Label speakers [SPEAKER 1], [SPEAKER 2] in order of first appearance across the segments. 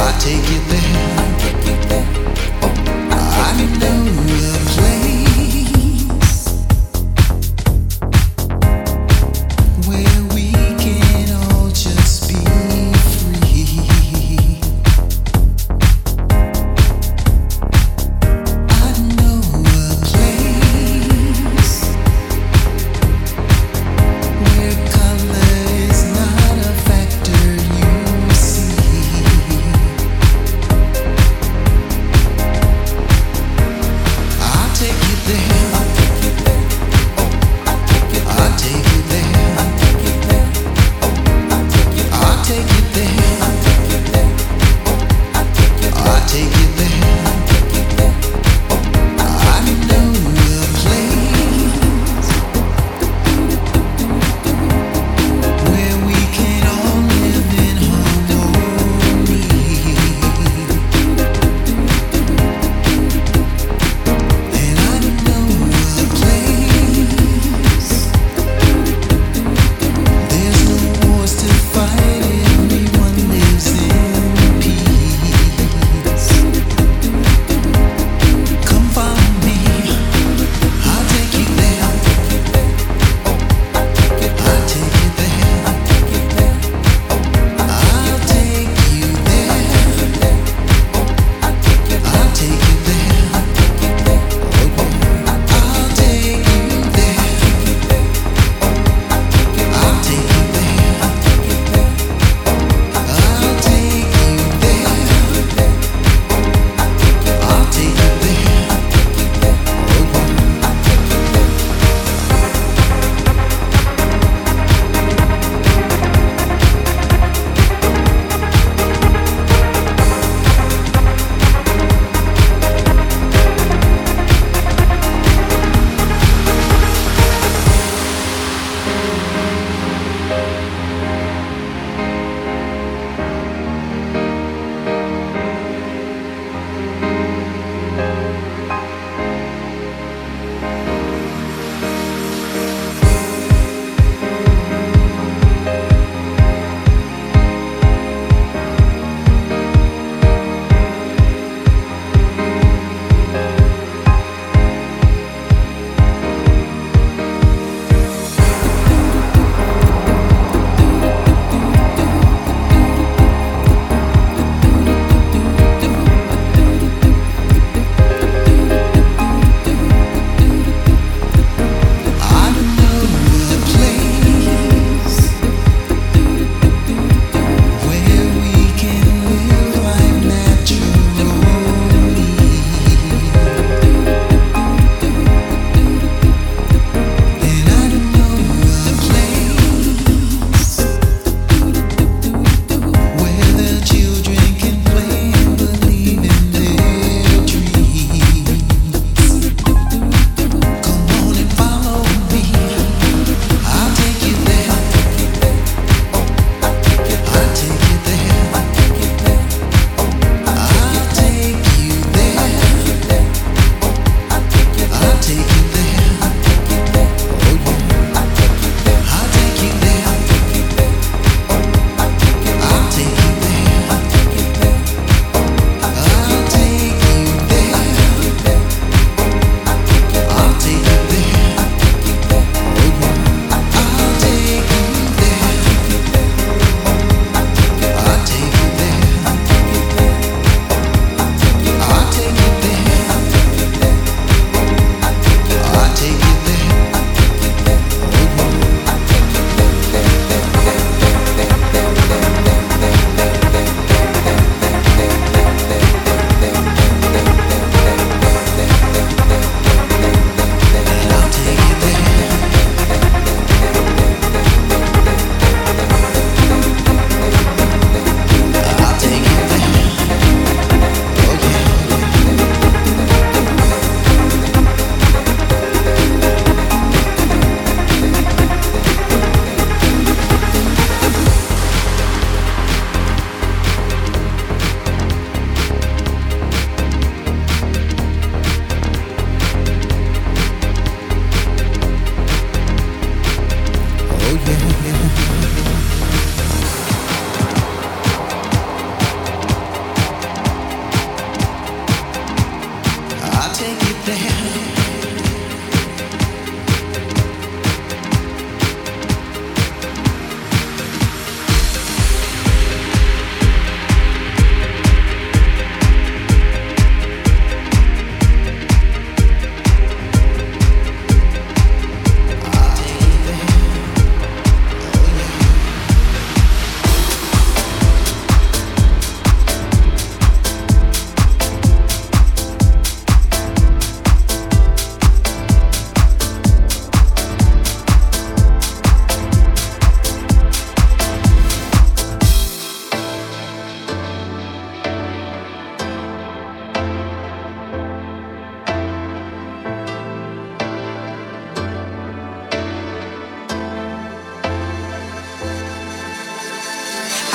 [SPEAKER 1] I take you there. I know the place.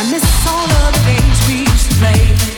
[SPEAKER 2] I miss all of the games we used to play.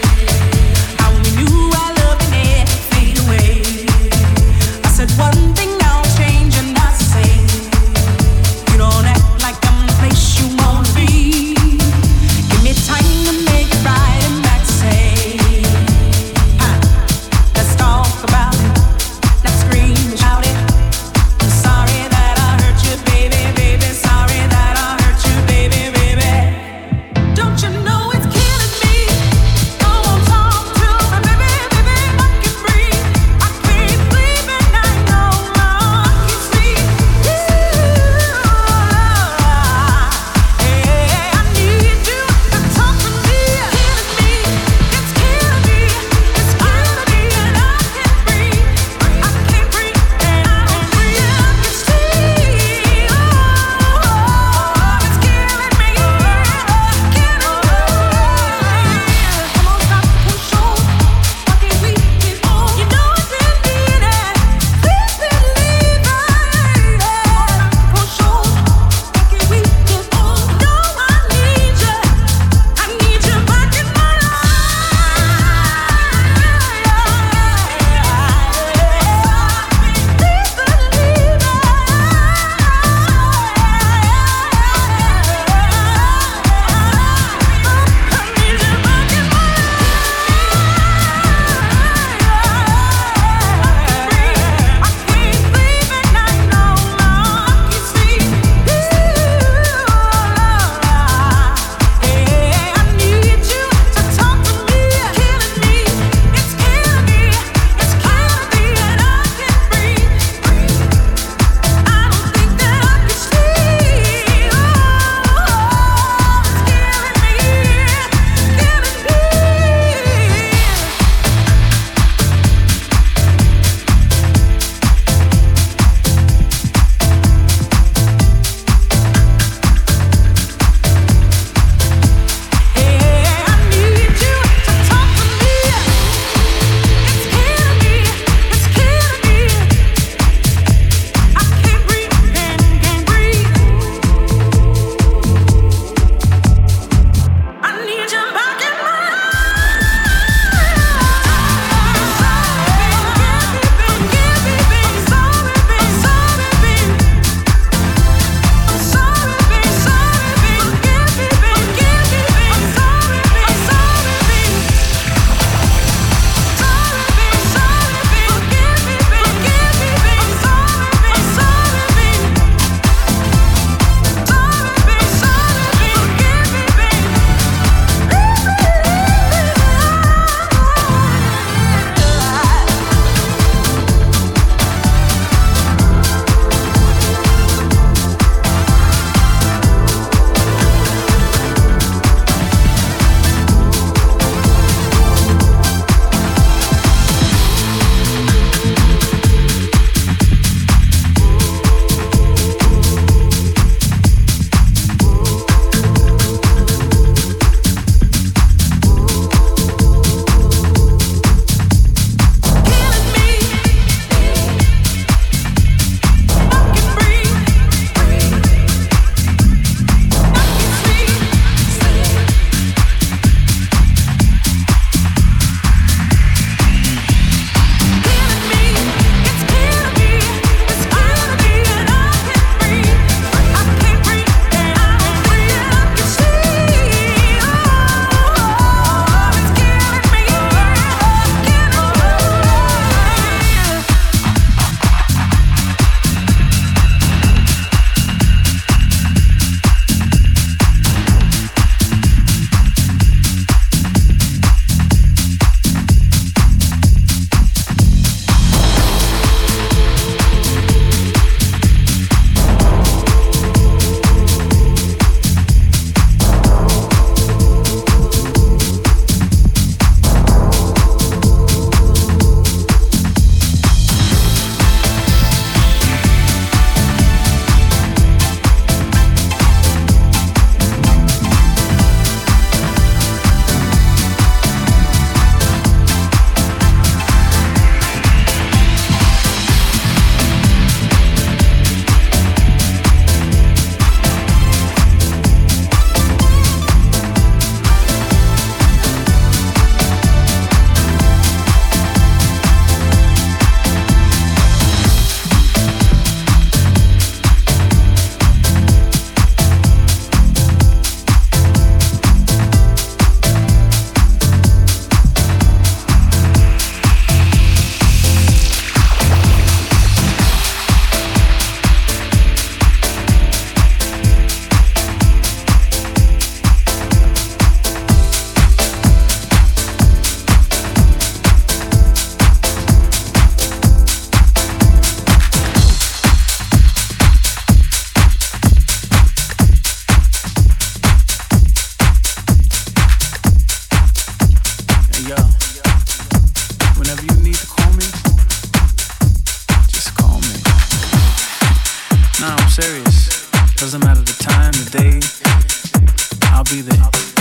[SPEAKER 3] Doesn't matter the time, the day. I'll be there.